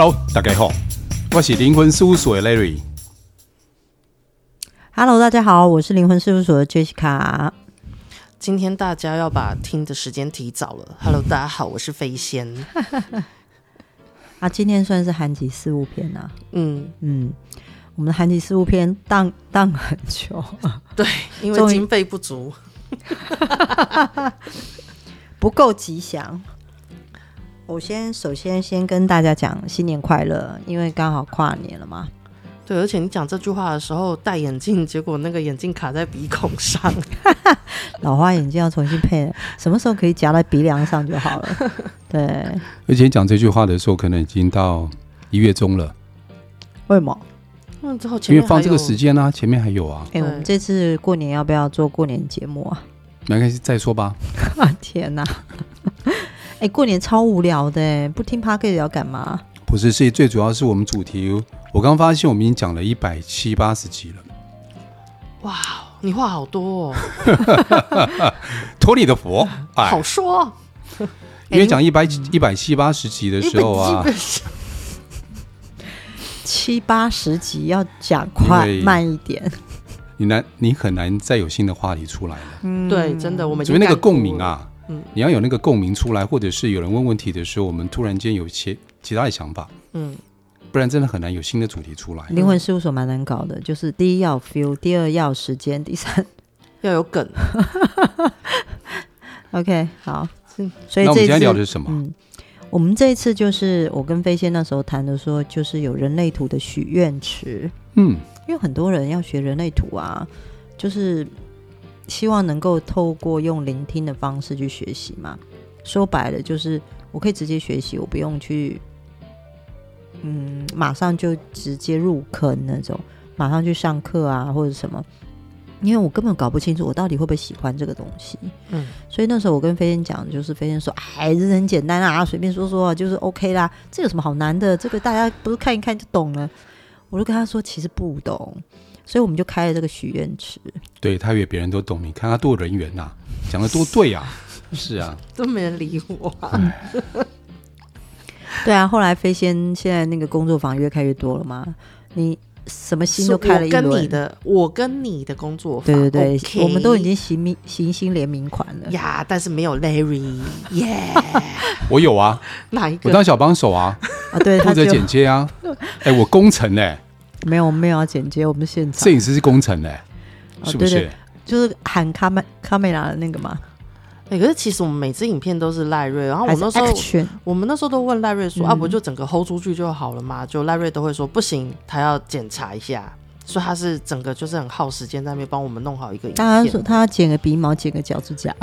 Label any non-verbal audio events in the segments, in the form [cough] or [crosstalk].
Hello，大家好，我是灵魂事务所的 Larry。Hello，大家好，我是灵魂事务所的 Jessica。今天大家要把听的时间提早了。Hello，大家好，我是飞仙。[laughs] 啊，今天算是寒集事务篇啊。嗯嗯，我们的寒集事务篇当当很久。对，因为经费不足，[laughs] 不够吉祥。我先首先先跟大家讲新年快乐，因为刚好跨年了嘛。对，而且你讲这句话的时候戴眼镜，结果那个眼镜卡在鼻孔上，[laughs] 老花眼镜要重新配了，什么时候可以夹在鼻梁上就好了。[laughs] 对，而且讲这句话的时候，可能已经到一月中了。为什么？嗯，之后因为放这个时间啊，前面还有啊。哎、欸，我们这次过年要不要做过年节目啊？没关系，再说吧。[laughs] 天哪！哎、欸，过年超无聊的，不听 Podcast 要干嘛？不是，是最主要是我们主题。我刚发现我们已经讲了一百七八十集了。哇，你话好多哦！[laughs] 托你的福，好说。[laughs] 因为讲一百一百七八十集的时候啊，七八十集要讲快慢一点。你难，你很难再有新的话题出来了。嗯，对，真的，我们因为那个共鸣啊。嗯，你要有那个共鸣出来，或者是有人问问题的时候，我们突然间有一些其他的想法，嗯，不然真的很难有新的主题出来。灵魂事务所蛮难搞的，就是第一要 feel，第二要时间，第三 [laughs] 要有梗。[laughs] OK，好，嗯，所以这一次那我们今天聊的是什么？嗯，我们这一次就是我跟飞仙那时候谈的，说就是有人类图的许愿池。嗯，因为很多人要学人类图啊，就是。希望能够透过用聆听的方式去学习嘛，说白了就是我可以直接学习，我不用去，嗯，马上就直接入坑那种，马上去上课啊或者什么，因为我根本搞不清楚我到底会不会喜欢这个东西。嗯，所以那时候我跟飞燕讲，就是飞燕说，哎，这很简单啊，随便说说就是 OK 啦，这有什么好难的？这个大家不是看一看就懂了。我就跟他说，其实不懂。所以我们就开了这个许愿池，对，他以为别人都懂，你看他多人缘呐、啊，讲的多对啊，[laughs] 是啊，都没人理我、啊。[laughs] 对啊，后来飞仙现在那个工作坊越开越多了嘛，你什么心都开了一轮。跟你的，我跟你的工作坊，对对对，okay、我们都已经行名行星联名款了。呀，但是没有 Larry，耶、yeah，[laughs] 我有啊，哪一个？我当小帮手啊，啊对，负责剪接啊，哎、欸，我工程哎、欸。没有，我们没有要剪接，我们现场。摄影师是工程的、欸哦，是不是？对对，就是喊卡梅卡梅拉的那个嘛。哎、欸，可是其实我们每支影片都是赖瑞，然后我那时候我们那时候都问赖瑞说、嗯：“啊，不就整个 hold 出去就好了嘛？”就赖瑞都会说：“不行，他要检查一下。”所以他是整个就是很耗时间在那边帮我们弄好一个影片。他说他要剪个鼻毛，剪个脚趾甲。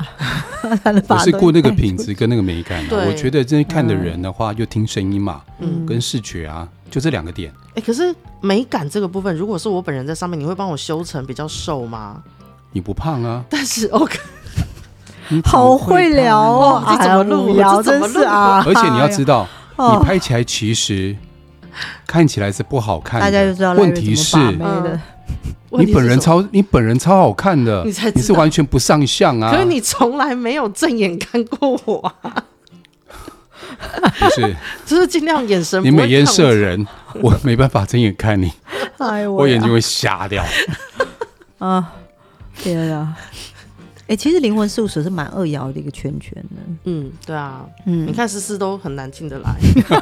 [laughs] 我是顾那个品质跟那个美感、啊。我觉得这看的人的话，就听声音嘛，嗯，跟视觉啊，就这两个点。哎、欸，可是美感这个部分，如果是我本人在上面，你会帮我修成比较瘦吗？你不胖啊。但是 OK，好会聊哦，这怎么录？聊真是啊。而且你要知道，[laughs] 你拍起来其实。看起来是不好看的，大家就知道。问题是，你本人超你本人超好看的，你才你是完全不上相啊！可是你从来没有正眼看过我啊！不 [laughs] 是，就是尽量眼神。你美颜射人，我没办法睁眼看你，哎、我眼睛会瞎掉。[laughs] 啊！天啊！哎、欸，其实灵魂事务所是蛮二爻的一个圈圈的。嗯，对啊，嗯，你看思思都很难进得来，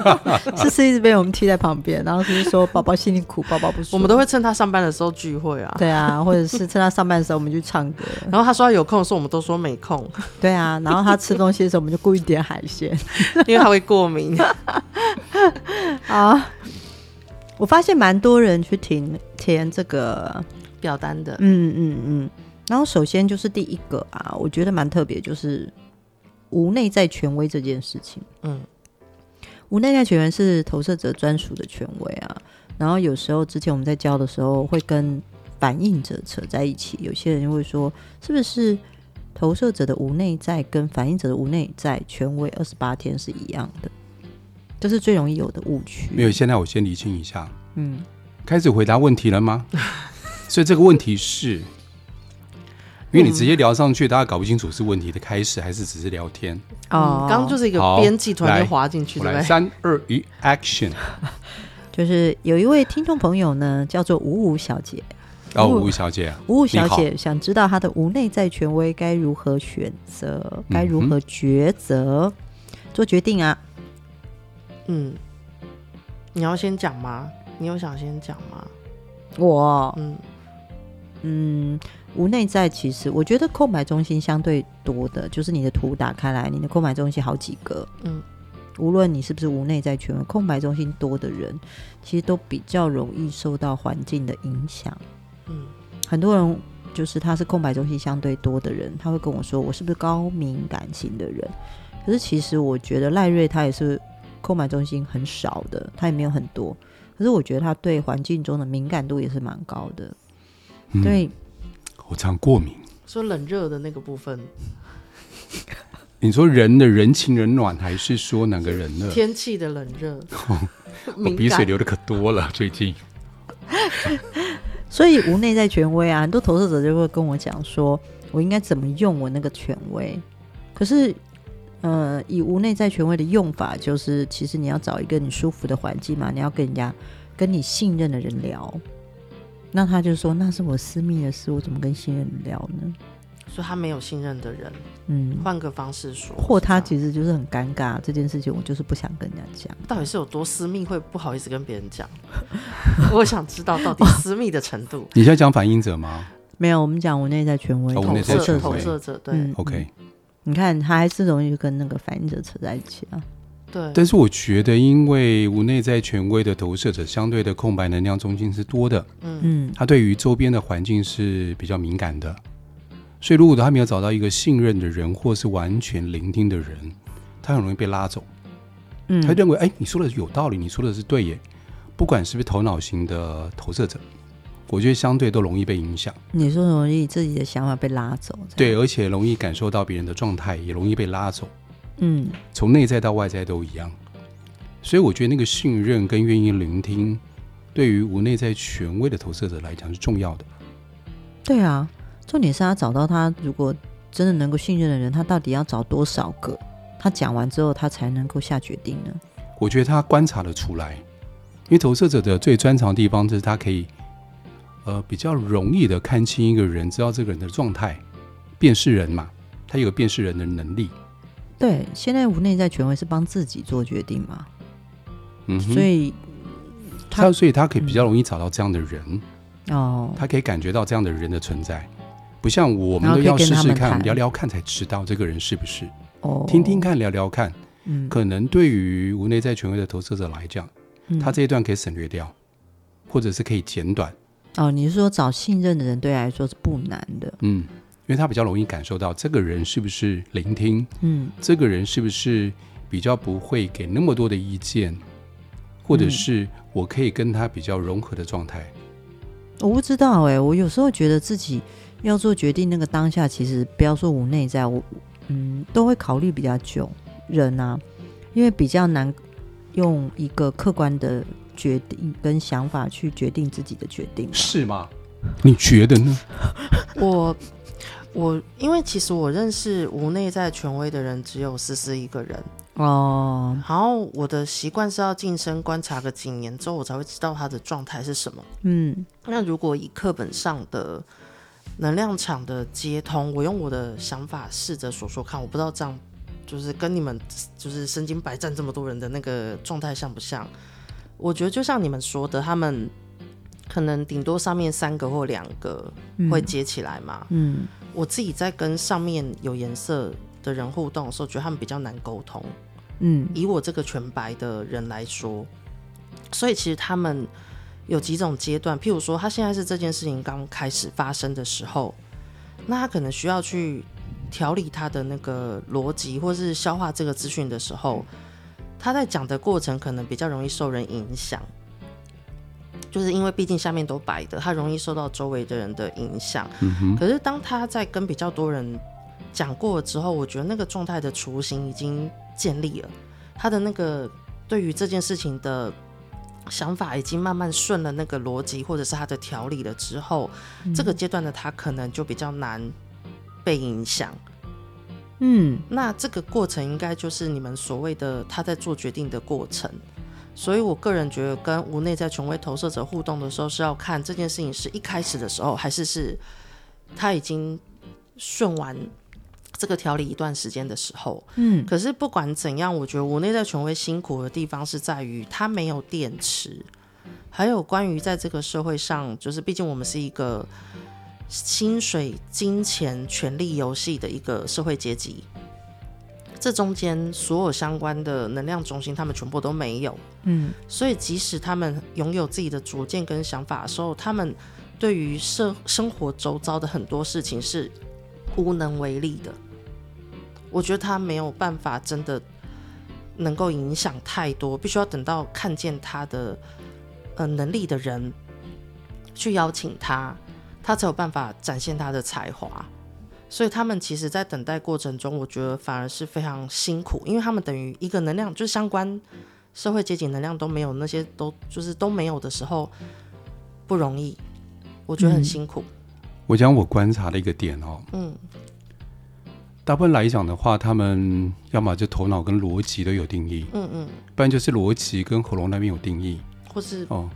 [laughs] 思思一直被我们踢在旁边，然后就是说宝宝心里苦，宝宝不舒服。我们都会趁他上班的时候聚会啊，对啊，或者是趁他上班的时候我们去唱歌。[laughs] 然后他说他有空的时候，我们都说没空。对啊，然后他吃东西的时候，我们就故意点海鲜，[laughs] 因为他会过敏。啊，我发现蛮多人去填填这个表单的，嗯嗯嗯。然后首先就是第一个啊，我觉得蛮特别，就是无内在权威这件事情。嗯，无内在权威是投射者专属的权威啊。然后有时候之前我们在教的时候，会跟反应者扯在一起。有些人会说，是不是投射者的无内在跟反应者的无内在权威二十八天是一样的？这是最容易有的误区。没有，现在我先厘清一下。嗯，开始回答问题了吗？[laughs] 所以这个问题是。因为你直接聊上去，大家搞不清楚是问题的开始还是只是聊天。哦，刚刚就是一个编辑突然就滑进去，对不对？三二一，Action！[laughs] 就是有一位听众朋友呢，叫做五五小姐。哦，五五小姐，五五小姐想知道她的无内在权威该如何选择，该如何抉择、嗯、做决定啊？嗯，你要先讲吗？你有想先讲吗？我，嗯嗯，无内在其实我觉得空白中心相对多的，就是你的图打开来，你的空白中心好几个，嗯，无论你是不是无内在权威，空白中心多的人，其实都比较容易受到环境的影响。嗯，很多人就是他是空白中心相对多的人，他会跟我说，我是不是高敏感型的人？可是其实我觉得赖瑞他也是空白中心很少的，他也没有很多。可是我觉得他对环境中的敏感度也是蛮高的。嗯、对，我常过敏。说冷热的那个部分，你说人的人情冷暖，还是说哪个人呢？天气的冷热。[laughs] 我鼻水流的可多了，最近。[laughs] 所以无内在权威啊，很多投射者就会跟我讲说，我应该怎么用我那个权威。可是，呃，以无内在权威的用法，就是其实你要找一个你舒服的环境嘛，你要跟人家跟你信任的人聊。那他就说，那是我私密的事，我怎么跟信任人聊呢？所以他没有信任的人，嗯，换个方式说，或他其实就是很尴尬这件事情，我就是不想跟人家讲。到底是有多私密，会不好意思跟别人讲？[laughs] 我想知道到底私密的程度。你现在讲反应者吗？[laughs] 没有，我们讲我内在权威，投射投射者，对、嗯、，OK。你看，他还是容易跟那个反应者扯在一起啊。对，但是我觉得，因为无内在权威的投射者相对的空白能量中心是多的，嗯嗯，他对于周边的环境是比较敏感的。所以，如果他没有找到一个信任的人，或是完全聆听的人，他很容易被拉走。嗯，他认为，哎，你说的有道理，你说的是对耶。不管是不是头脑型的投射者，我觉得相对都容易被影响。你说容易自己的想法被拉走，对，而且容易感受到别人的状态，也容易被拉走。嗯，从内在到外在都一样。所以，我觉得那个信任跟愿意聆听，对于无内在权威的投射者来讲是重要的。对啊。重点是他找到他，如果真的能够信任的人，他到底要找多少个？他讲完之后，他才能够下决定呢？我觉得他观察得出来，因为投射者的最专长的地方就是他可以，呃，比较容易的看清一个人，知道这个人的状态，辨识人嘛，他有辨识人的能力。对，现在无内在权威是帮自己做决定嘛？嗯，所以他，所以他可以比较容易找到这样的人哦，他可以感觉到这样的人的存在。不像我们都要试试看，聊聊看才知道这个人是不是。哦，听听看，聊聊看。嗯，可能对于无内在权威的投射者来讲，嗯，他这一段可以省略掉，或者是可以简短。哦，你是说找信任的人对来说是不难的？嗯，因为他比较容易感受到这个人是不是聆听。嗯，这个人是不是比较不会给那么多的意见，或者是我可以跟他比较融合的状态。我不知道哎、欸，我有时候觉得自己。要做决定，那个当下其实不要说无内在，我嗯都会考虑比较久。人啊，因为比较难用一个客观的决定跟想法去决定自己的决定，是吗？你觉得呢？[laughs] 我我因为其实我认识无内在权威的人只有思思一个人哦。然后我的习惯是要近身观察个几年之后，我才会知道他的状态是什么。嗯，那如果以课本上的。能量场的接通，我用我的想法试着说说看，我不知道这样就是跟你们就是身经百战这么多人的那个状态像不像？我觉得就像你们说的，他们可能顶多上面三个或两个会接起来嘛。嗯，嗯，我自己在跟上面有颜色的人互动的时候，觉得他们比较难沟通。嗯，以我这个全白的人来说，所以其实他们。有几种阶段，譬如说，他现在是这件事情刚开始发生的时候，那他可能需要去调理他的那个逻辑，或是消化这个资讯的时候，他在讲的过程可能比较容易受人影响，就是因为毕竟下面都白的，他容易受到周围的人的影响。嗯哼。可是当他在跟比较多人讲过了之后，我觉得那个状态的雏形已经建立了，他的那个对于这件事情的。想法已经慢慢顺了那个逻辑，或者是他的条理了之后，嗯、这个阶段的他可能就比较难被影响。嗯，那这个过程应该就是你们所谓的他在做决定的过程。所以我个人觉得，跟无内在权威投射者互动的时候，是要看这件事情是一开始的时候，还是是他已经顺完这个调理一段时间的时候。嗯，可是不管怎样，我觉得无内在权威辛苦的地方是在于他没有电池，还有关于在这个社会上，就是毕竟我们是一个薪水、金钱、权力游戏的一个社会阶级。这中间所有相关的能量中心，他们全部都没有。嗯，所以即使他们拥有自己的主见跟想法的时候，他们对于生生活周遭的很多事情是无能为力的。我觉得他没有办法真的能够影响太多，必须要等到看见他的呃能力的人去邀请他，他才有办法展现他的才华。所以他们其实，在等待过程中，我觉得反而是非常辛苦，因为他们等于一个能量，就是相关社会阶级能量都没有，那些都就是都没有的时候，不容易，我觉得很辛苦。嗯、我讲我观察的一个点哦，嗯，大部分来讲的话，他们要么就头脑跟逻辑都有定义，嗯嗯，不然就是逻辑跟喉咙那边有定义，或是哦，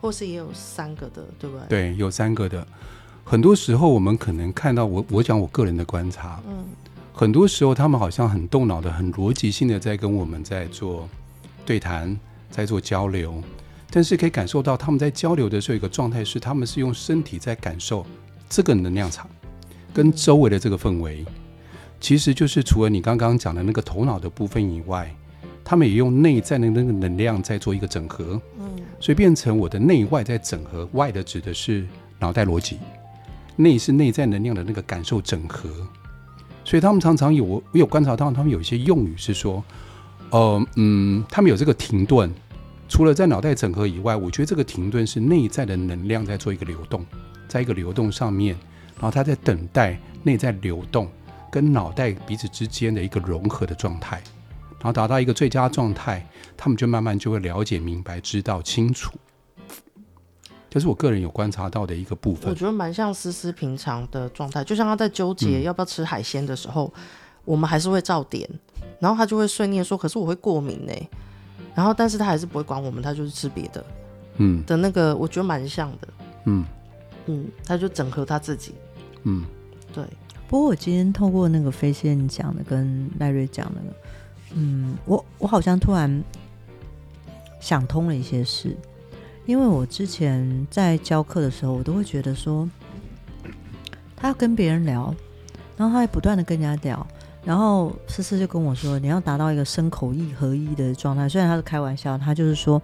或是也有三个的，对不对？对，有三个的。很多时候，我们可能看到我我讲我个人的观察，嗯，很多时候他们好像很动脑的、很逻辑性的在跟我们在做对谈，在做交流，但是可以感受到他们在交流的时候，一个状态是他们是用身体在感受这个能量场跟周围的这个氛围，其实就是除了你刚刚讲的那个头脑的部分以外，他们也用内在的那个能量在做一个整合，嗯，所以变成我的内外在整合，外的指的是脑袋逻辑。内是内在能量的那个感受整合，所以他们常常有我有观察到，他们有一些用语是说，呃嗯，他们有这个停顿，除了在脑袋整合以外，我觉得这个停顿是内在的能量在做一个流动，在一个流动上面，然后他在等待内在流动跟脑袋彼此之间的一个融合的状态，然后达到一个最佳状态，他们就慢慢就会了解、明白、知道清楚。这是我个人有观察到的一个部分，我觉得蛮像思思平常的状态，就像他在纠结要不要吃海鲜的时候，嗯、我们还是会照点，然后他就会碎念说：“可是我会过敏呢。”然后但是他还是不会管我们，他就是吃别的，嗯的那个，我觉得蛮像的，嗯嗯，他就整合他自己，嗯，对。不过我今天透过那个飞仙讲的跟赖瑞讲的，嗯，我我好像突然想通了一些事。因为我之前在教课的时候，我都会觉得说，他要跟别人聊，然后他还不断的跟人家聊，然后思思就跟我说，你要达到一个身口意合一的状态。虽然他是开玩笑，他就是说，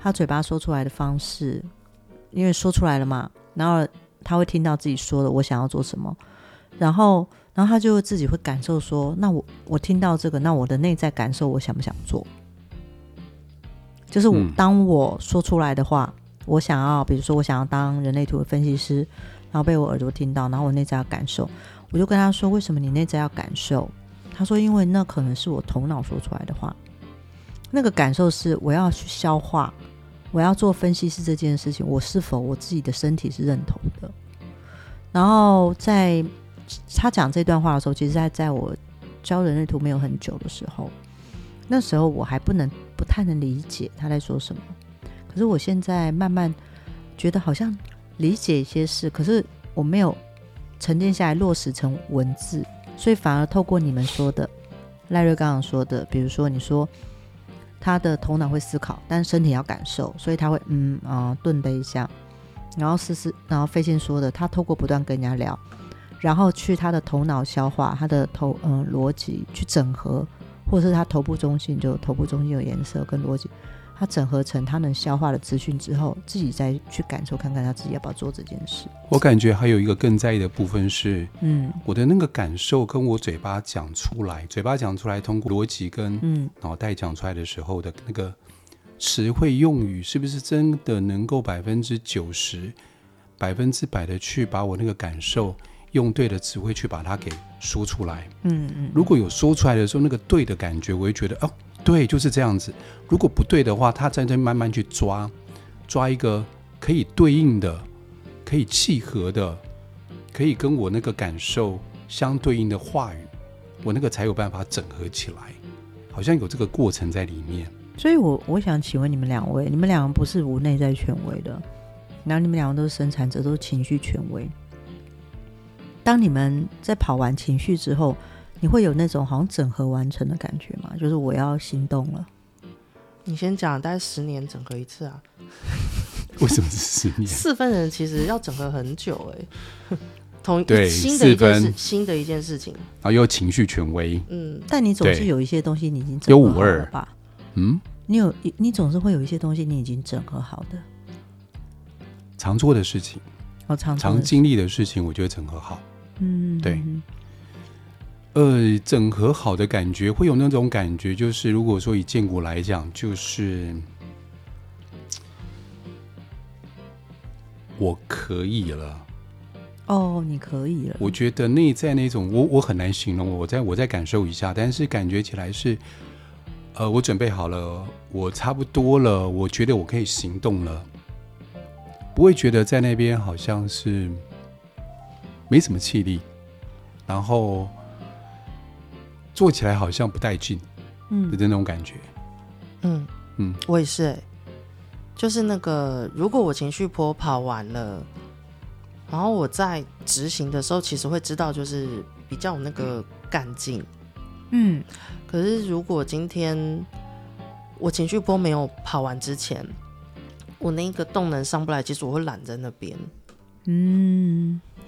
他嘴巴说出来的方式，因为说出来了嘛，然后他会听到自己说的，我想要做什么，然后，然后他就自己会感受说，那我我听到这个，那我的内在感受，我想不想做？就是我当我说出来的话，嗯、我想要，比如说我想要当人类图的分析师，然后被我耳朵听到，然后我内在要感受，我就跟他说：“为什么你内在要感受？”他说：“因为那可能是我头脑说出来的话，那个感受是我要去消化，我要做分析师这件事情，我是否我自己的身体是认同的？”然后在他讲这段话的时候，其实在在我教人类图没有很久的时候。那时候我还不能不太能理解他在说什么，可是我现在慢慢觉得好像理解一些事，可是我没有沉淀下来落实成文字，所以反而透过你们说的赖瑞刚刚说的，比如说你说他的头脑会思考，但身体要感受，所以他会嗯啊顿的一下，然后思思，然后飞仙说的，他透过不断跟人家聊，然后去他的头脑消化，他的头嗯逻辑去整合。或者是他头部中心，就头部中心有颜色跟逻辑，他整合成他能消化的资讯之后，自己再去感受看看他自己要不要做这件事。我感觉还有一个更在意的部分是，嗯，我的那个感受跟我嘴巴讲出来，嘴巴讲出来通过逻辑跟嗯脑袋讲出来的时候的那个词汇用语，是不是真的能够百分之九十、百分之百的去把我那个感受。用对的词汇去把它给说出来，嗯嗯，如果有说出来的时候，那个对的感觉，我会觉得哦，对，就是这样子。如果不对的话，他在这慢慢去抓，抓一个可以对应的、可以契合的、可以跟我那个感受相对应的话语，我那个才有办法整合起来，好像有这个过程在里面。所以我，我我想请问你们两位，你们两个不是无内在权威的，然后你们两个都是生产者，都是情绪权威。当你们在跑完情绪之后，你会有那种好像整合完成的感觉吗？就是我要行动了。你先讲，大概十年整合一次啊？[laughs] 为什么是十年？四分人其实要整合很久哎、欸，[laughs] 同对新的一件事，新的一件事情，然后又情绪权威，嗯，但你总是有一些东西你已经整合好了吧？嗯，你有你总是会有一些东西你已经整合好的，常做的事情，哦，常常经历的事情，我觉得整合好，嗯，对。呃，整合好的感觉会有那种感觉，就是如果说以建国来讲，就是我可以了。哦，你可以了。我觉得内在那种，我我很难形容，我再我再感受一下，但是感觉起来是，呃，我准备好了，我差不多了，我觉得我可以行动了，不会觉得在那边好像是没什么气力，然后。做起来好像不带劲，嗯，的那种感觉，嗯嗯，我也是、欸，就是那个，如果我情绪波跑完了，然后我在执行的时候，其实会知道，就是比较有那个干劲，嗯。可是如果今天我情绪波没有跑完之前，我那个动能上不来，其实我会懒在那边，嗯。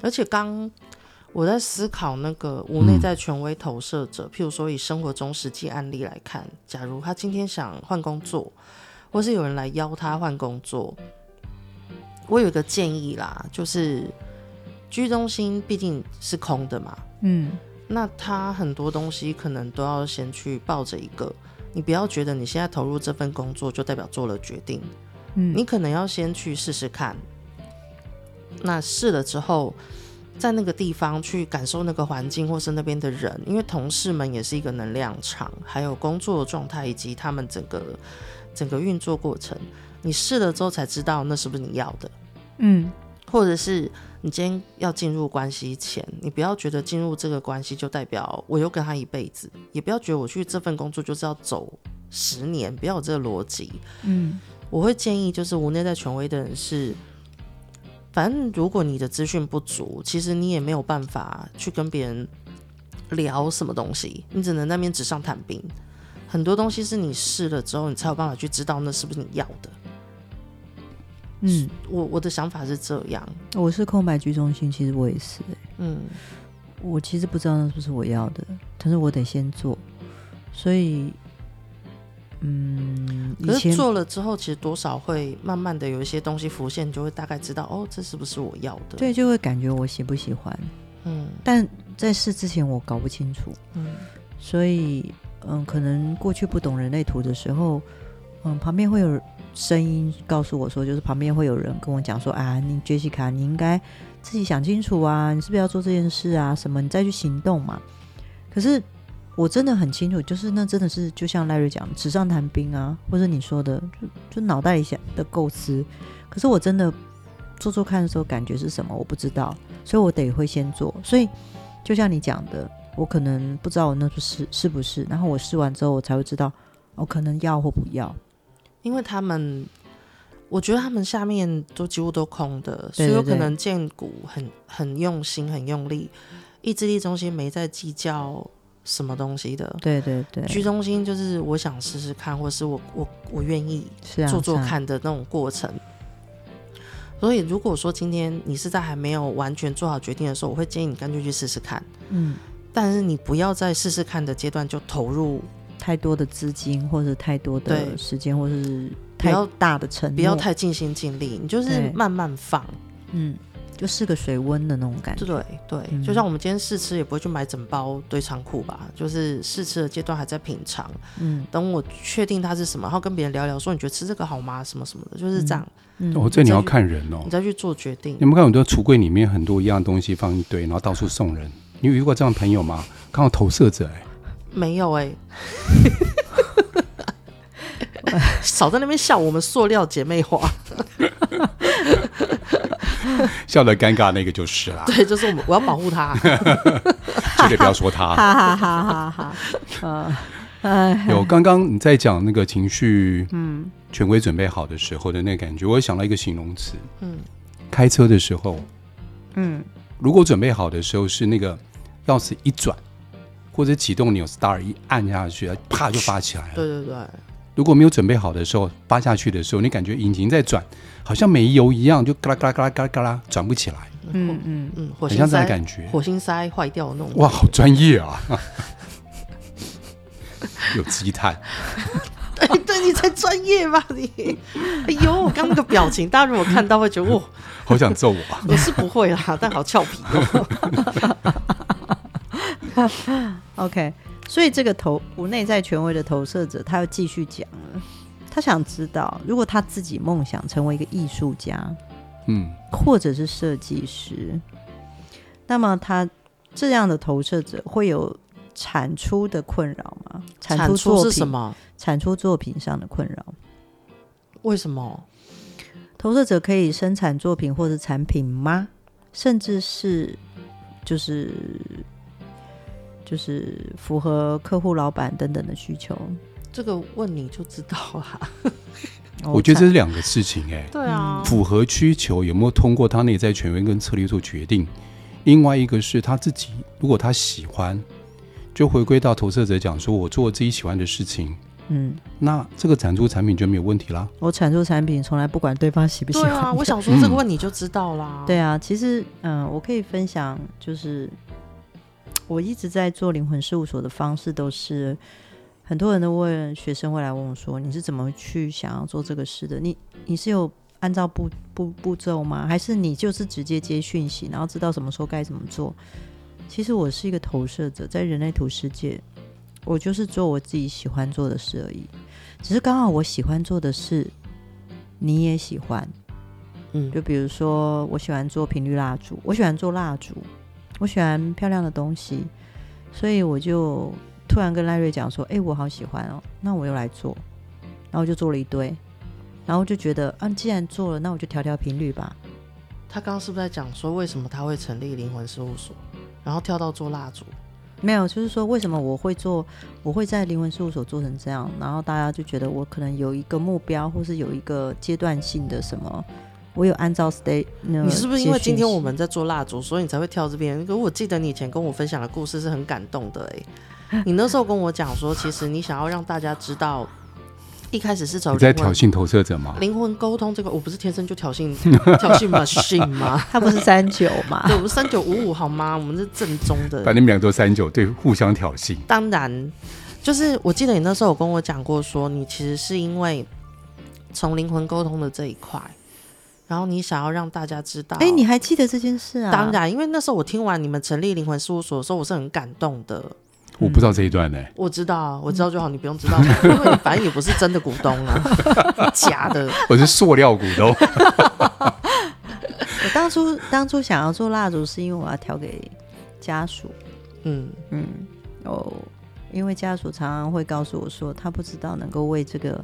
而且刚。我在思考那个无内在权威投射者，嗯、譬如说以生活中实际案例来看，假如他今天想换工作，或是有人来邀他换工作，我有一个建议啦，就是居中心毕竟是空的嘛，嗯，那他很多东西可能都要先去抱着一个，你不要觉得你现在投入这份工作就代表做了决定，嗯，你可能要先去试试看，那试了之后。在那个地方去感受那个环境，或是那边的人，因为同事们也是一个能量场，还有工作的状态以及他们整个整个运作过程，你试了之后才知道那是不是你要的，嗯，或者是你今天要进入关系前，你不要觉得进入这个关系就代表我又跟他一辈子，也不要觉得我去这份工作就是要走十年，不要有这个逻辑，嗯，我会建议就是无内在权威的人是。反正如果你的资讯不足，其实你也没有办法去跟别人聊什么东西，你只能那边纸上谈兵。很多东西是你试了之后，你才有办法去知道那是不是你要的。嗯，我我的想法是这样。我是空白居中心，其实我也是、欸。嗯，我其实不知道那是不是我要的，但是我得先做，所以。嗯，可是做了之后，其实多少会慢慢的有一些东西浮现，你就会大概知道哦，这是不是我要的？对，就会感觉我喜不喜欢。嗯，但在试之前我搞不清楚。嗯，所以嗯，可能过去不懂人类图的时候，嗯，旁边会有声音告诉我说，就是旁边会有人跟我讲说啊，你杰西卡，你应该自己想清楚啊，你是不是要做这件事啊？什么，你再去行动嘛。可是。我真的很清楚，就是那真的是就像赖瑞讲，纸上谈兵啊，或者你说的，就就脑袋里想的构思。可是我真的做做看的时候，感觉是什么，我不知道，所以我得会先做。所以就像你讲的，我可能不知道我那是是不是，然后我试完之后，我才会知道我可能要或不要。因为他们，我觉得他们下面都几乎都空的，所以有可能建股很很用心、很用力，意志力中心没在计较。什么东西的？对对对，居中心就是我想试试看，或是我我我愿意做做看的那种过程。所以如果说今天你是在还没有完全做好决定的时候，我会建议你干脆去试试看。嗯，但是你不要在试试看的阶段就投入太多的资金，或者太多的时间，或是太大的承诺，不要太尽心尽力，你就是慢慢放。嗯。就是个水温的那种感觉，对对，嗯、就像我们今天试吃，也不会去买整包堆仓库吧？就是试吃的阶段还在品尝，嗯，等我确定它是什么，然后跟别人聊聊，说你觉得吃这个好吗？什么什么的，就是这样。嗯，哦，这你要看人哦，你再去做决定。你们看很多橱柜里面很多一样东西放一堆，然后到处送人，你有遇过这样的朋友吗？刚好投射者哎、欸，没有哎、欸，[laughs] 少在那边笑我们塑料姐妹花。笑得尴尬那个就是啦。对，就是我们，我要保护他，[laughs] 绝对不要说他。哈哈哈！哈哈，[laughs] 呃，有刚刚你在讲那个情绪，嗯，权威准备好的时候的那个感觉，我想到一个形容词，嗯，开车的时候，嗯，如果准备好的时候是那个钥匙一转，或者启动钮 start 一按下去，啪就发起来了。对对对。如果没有准备好的时候，扒下去的时候，你感觉引擎在转，好像没油一样，就嘎啦嘎啦嘎啦嘎啦嘎啦转不起来。嗯嗯嗯，很像这样的感觉，火星塞坏掉的那种。哇，好专业啊！[laughs] 有积碳。对对，你才专业吧你？哎呦，我刚那个表情，大家如果看到会觉得 [laughs] 哇，好想揍我。我是不会啦，但好俏皮哦。[laughs] OK。所以这个投无内在权威的投射者，他要继续讲了。他想知道，如果他自己梦想成为一个艺术家，嗯，或者是设计师，那么他这样的投射者会有产出的困扰吗？产出作品是什么？产出作品上的困扰？为什么？投射者可以生产作品或者产品吗？甚至是就是。就是符合客户、老板等等的需求，这个问你就知道了。[laughs] 我觉得这是两个事情哎、欸，对啊，符合需求有没有通过他内在权威跟策略做决定？另外一个是他自己，如果他喜欢，就回归到投射者讲说，我做自己喜欢的事情，嗯，那这个产出产品就没有问题啦。我产出产品从来不管对方喜不喜欢。对啊，我想说这个问你就知道啦。嗯、[laughs] 对啊，其实嗯，我可以分享就是。我一直在做灵魂事务所的方式都是，很多人都问学生会来问我说：“你是怎么去想要做这个事的？你你是有按照步步步骤吗？还是你就是直接接讯息，然后知道什么时候该怎么做？”其实我是一个投射者，在人类图世界，我就是做我自己喜欢做的事而已。只是刚好我喜欢做的事，你也喜欢。嗯，就比如说我喜欢做频率蜡烛，我喜欢做蜡烛。我喜欢漂亮的东西，所以我就突然跟赖瑞讲说：“哎、欸，我好喜欢哦，那我又来做。”然后就做了一堆，然后就觉得啊，既然做了，那我就调调频率吧。他刚刚是不是在讲说为什么他会成立灵魂事务所，然后跳到做蜡烛？没有，就是说为什么我会做，我会在灵魂事务所做成这样，然后大家就觉得我可能有一个目标，或是有一个阶段性的什么。我有按照 stay，你是不是因为今天我们在做蜡烛，所以你才会跳这边？可我记得你以前跟我分享的故事是很感动的哎、欸。[laughs] 你那时候跟我讲说，其实你想要让大家知道，一开始是找你在挑衅投射者吗？灵魂沟通这个，我不是天生就挑衅 [laughs] 挑衅 machine 吗？[laughs] 他不是三九吗？对，我们三九五五好吗？我们是正宗的。反正你们两个都三九，对，互相挑衅。当然，就是我记得你那时候有跟我讲过，说你其实是因为从灵魂沟通的这一块。然后你想要让大家知道，哎，你还记得这件事啊？当然，因为那时候我听完你们成立灵魂事务所的时候，我是很感动的。我不知道这一段呢、欸。我知道，我知道就好，你不用知道，因为你反正也不是真的股东啊，[laughs] 假的。我是塑料股东。[laughs] 我当初当初想要做蜡烛，是因为我要调给家属。嗯嗯，哦，因为家属常常会告诉我说，他不知道能够为这个。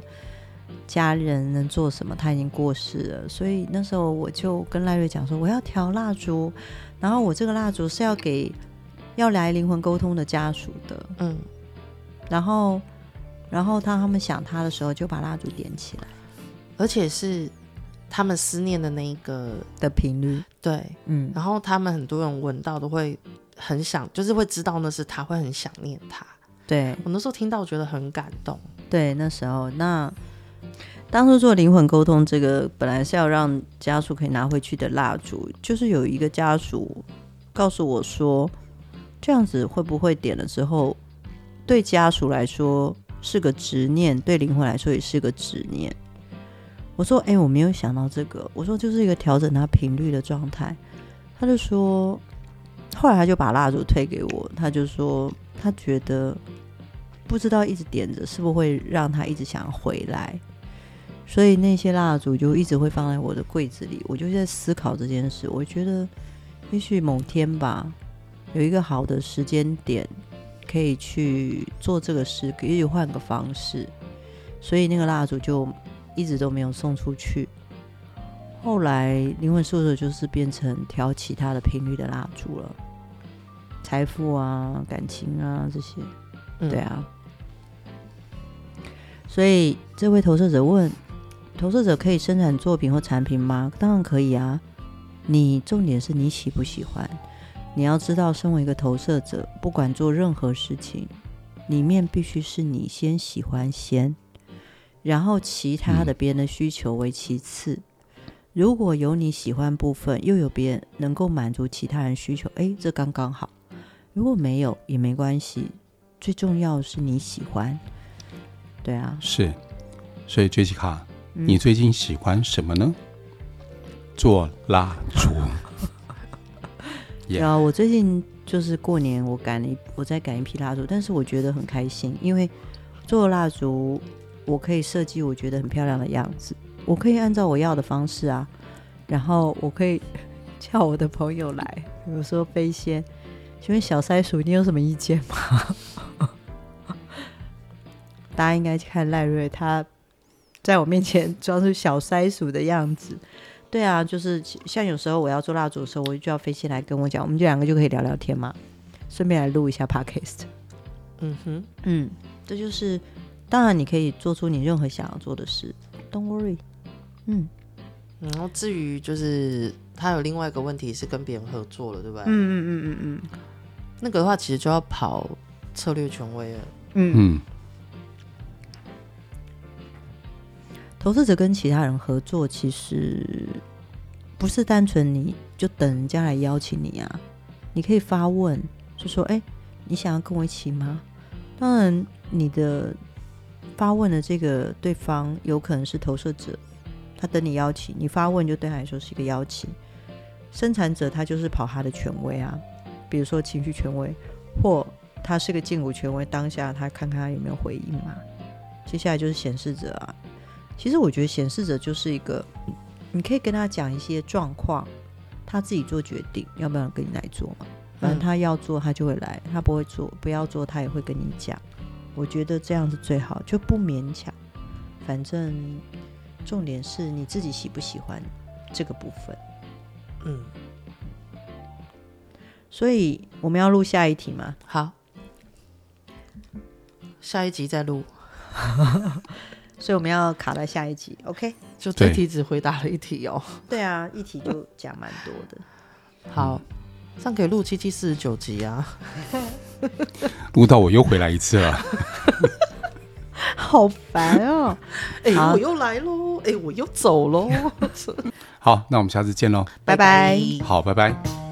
家人能做什么？他已经过世了，所以那时候我就跟赖瑞讲说，我要调蜡烛，然后我这个蜡烛是要给要来灵魂沟通的家属的，嗯，然后，然后当他们想他的时候，就把蜡烛点起来，而且是他们思念的那一个的频率，对，嗯，然后他们很多人闻到都会很想，就是会知道那是他，会很想念他，对，我那时候听到觉得很感动，对，那时候那。当初做灵魂沟通，这个本来是要让家属可以拿回去的蜡烛，就是有一个家属告诉我说，这样子会不会点了之后，对家属来说是个执念，对灵魂来说也是个执念。我说，哎，我没有想到这个。我说，就是一个调整他频率的状态。他就说，后来他就把蜡烛推给我，他就说，他觉得不知道一直点着是不会让他一直想回来。所以那些蜡烛就一直会放在我的柜子里，我就在思考这件事。我觉得，也许某天吧，有一个好的时间点，可以去做这个事，可以换个方式。所以那个蜡烛就一直都没有送出去。后来灵魂宿舍就是变成调其他的频率的蜡烛了，财富啊、感情啊这些，对啊。嗯、所以这位投射者问：投射者可以生产作品或产品吗？当然可以啊。你重点是你喜不喜欢？你要知道，身为一个投射者，不管做任何事情，里面必须是你先喜欢先，然后其他的别人的需求为其次。如果有你喜欢部分，又有别人能够满足其他人需求，诶，这刚刚好。如果没有也没关系，最重要是你喜欢。对啊，是。所以，Jessica，你最近喜欢什么呢？做蜡烛。[laughs] 对啊，我最近就是过年，我赶了一，我在赶一批蜡烛，但是我觉得很开心，因为做蜡烛，我可以设计我觉得很漂亮的样子，我可以按照我要的方式啊，然后我可以 [laughs] 叫我的朋友来，比如说飞仙，请问小塞鼠，你有什么意见吗？[laughs] 大家应该看赖瑞，他在我面前装出小塞鼠的样子。对啊，就是像有时候我要做蜡烛的时候，我就叫飞仙来跟我讲，我们就两个就可以聊聊天嘛，顺便来录一下 podcast。嗯哼，嗯，这就是当然你可以做出你任何想要做的事，Don't worry。嗯，然后至于就是他有另外一个问题是跟别人合作了，对吧？嗯嗯嗯嗯嗯，那个的话其实就要跑策略权威了。嗯嗯。投射者跟其他人合作，其实不是单纯你就等人家来邀请你啊。你可以发问，就说：“哎，你想要跟我一起吗？”当然，你的发问的这个对方有可能是投射者，他等你邀请，你发问就对他来说是一个邀请。生产者他就是跑他的权威啊，比如说情绪权威，或他是个荐骨权威，当下他看看他有没有回应嘛。接下来就是显示者啊。其实我觉得显示者就是一个，你可以跟他讲一些状况，他自己做决定，要不要跟你来做嘛？反正他要做，他就会来；他不会做，不要做，他也会跟你讲。我觉得这样子最好，就不勉强。反正重点是你自己喜不喜欢这个部分。嗯。所以我们要录下一题吗？好，下一集再录。[laughs] 所以我们要卡在下一集，OK？就这题只回答了一题哦。对啊，一题就讲蛮多的。好，这样可以录七七四十九集啊。录到我又回来一次了，[laughs] 好烦哦！哎、欸，我又来喽！哎、欸，我又走喽！[laughs] 好，那我们下次见喽，拜拜。好，拜拜。